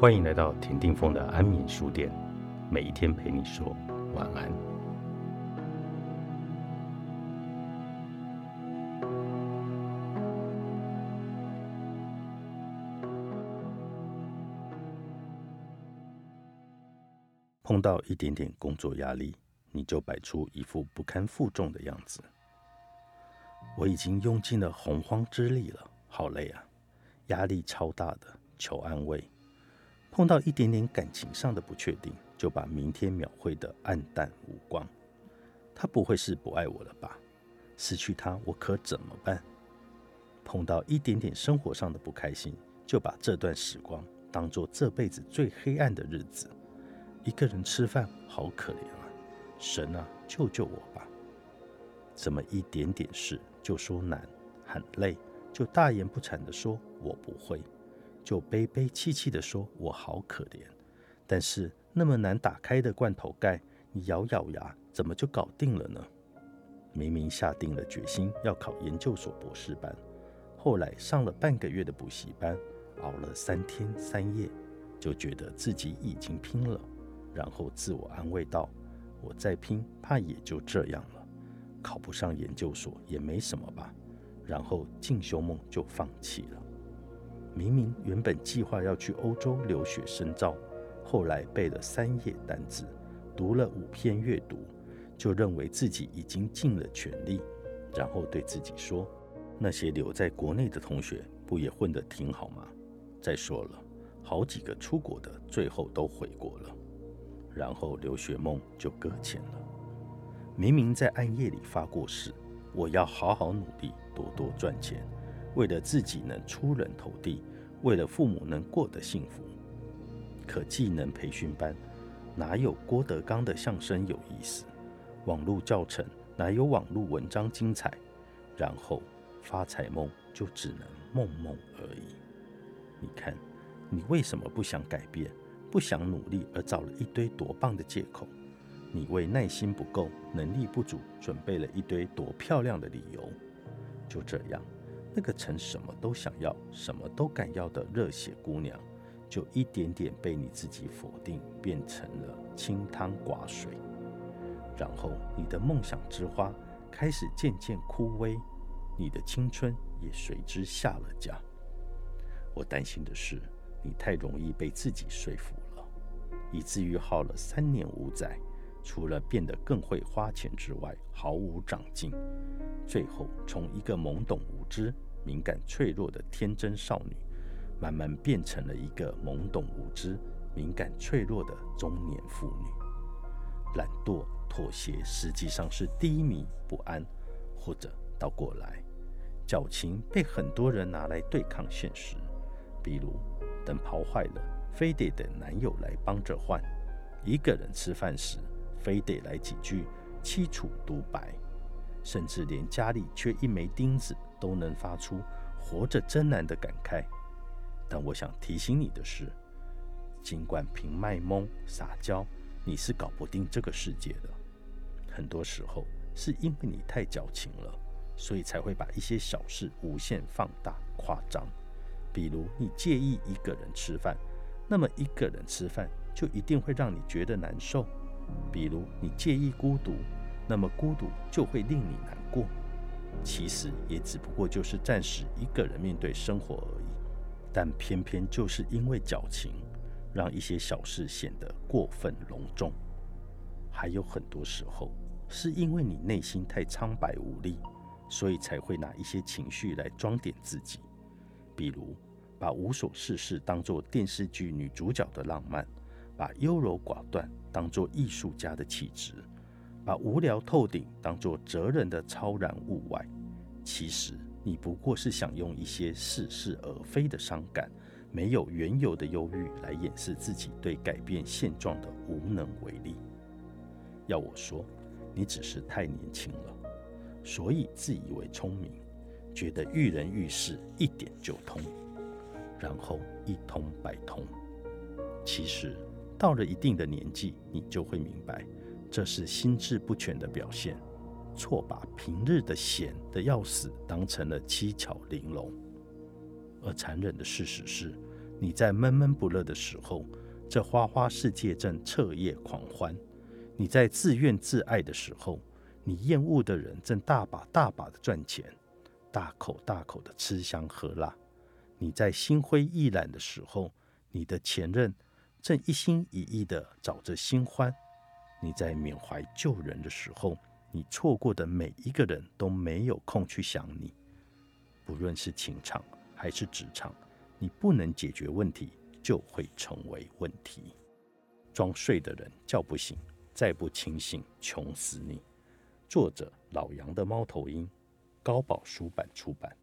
欢迎来到田定峰的安眠书店，每一天陪你说晚安。碰到一点点工作压力，你就摆出一副不堪负重的样子。我已经用尽了洪荒之力了，好累啊，压力超大的，求安慰。碰到一点点感情上的不确定，就把明天描绘的暗淡无光。他不会是不爱我了吧？失去他，我可怎么办？碰到一点点生活上的不开心，就把这段时光当做这辈子最黑暗的日子。一个人吃饭，好可怜啊！神啊，救救我吧！怎么一点点事就说难，很累，就大言不惭地说我不会。就悲悲戚戚地说：“我好可怜。”但是那么难打开的罐头盖，你咬咬牙，怎么就搞定了呢？明明下定了决心要考研究所博士班，后来上了半个月的补习班，熬了三天三夜，就觉得自己已经拼了，然后自我安慰道：“我再拼，怕也就这样了，考不上研究所也没什么吧。”然后进修梦就放弃了。明明原本计划要去欧洲留学深造，后来背了三页单字，读了五篇阅读，就认为自己已经尽了全力，然后对自己说：“那些留在国内的同学不也混得挺好吗？再说了，好几个出国的最后都回国了，然后留学梦就搁浅了。明明在暗夜里发过誓，我要好好努力，多多赚钱。”为了自己能出人头地，为了父母能过得幸福，可技能培训班哪有郭德纲的相声有意思？网络教程哪有网络文章精彩？然后发财梦就只能梦梦而已。你看，你为什么不想改变，不想努力，而找了一堆多棒的借口？你为耐心不够、能力不足，准备了一堆多漂亮的理由。就这样。那个曾什么都想要、什么都敢要的热血姑娘，就一点点被你自己否定，变成了清汤寡水。然后你的梦想之花开始渐渐枯萎，你的青春也随之下了架。我担心的是，你太容易被自己说服了，以至于耗了三年五载，除了变得更会花钱之外，毫无长进。最后，从一个懵懂无知、敏感脆弱的天真少女，慢慢变成了一个懵懂无知、敏感脆弱的中年妇女。懒惰、妥协，实际上是低迷不安，或者倒过来，矫情被很多人拿来对抗现实。比如，灯泡坏了，非得等男友来帮着换；一个人吃饭时，非得来几句凄楚独白。甚至连家里缺一枚钉子都能发出“活着真难”的感慨。但我想提醒你的是，尽管凭卖萌撒娇，你是搞不定这个世界的。很多时候是因为你太矫情了，所以才会把一些小事无限放大夸张。比如你介意一个人吃饭，那么一个人吃饭就一定会让你觉得难受。比如你介意孤独。那么孤独就会令你难过，其实也只不过就是暂时一个人面对生活而已。但偏偏就是因为矫情，让一些小事显得过分隆重。还有很多时候，是因为你内心太苍白无力，所以才会拿一些情绪来装点自己。比如，把无所事事当作电视剧女主角的浪漫，把优柔寡断当作艺术家的气质。把无聊透顶当作责任的超然物外，其实你不过是想用一些似是而非的伤感，没有缘由的忧郁来掩饰自己对改变现状的无能为力。要我说，你只是太年轻了，所以自以为聪明，觉得遇人遇事一点就通，然后一通百通。其实到了一定的年纪，你就会明白。这是心智不全的表现，错把平日的闲的要死当成了七巧玲珑。而残忍的事实是，你在闷闷不乐的时候，这花花世界正彻夜狂欢；你在自怨自艾的时候，你厌恶的人正大把大把的赚钱，大口大口的吃香喝辣；你在心灰意懒的时候，你的前任正一心一意的找着新欢；你在缅怀旧人的时候，你错过的每一个人都没有空去想你。不论是情场还是职场。你不能解决问题，就会成为问题。装睡的人叫不醒，再不清醒，穷死你。作者：老杨的猫头鹰，高宝书版出版。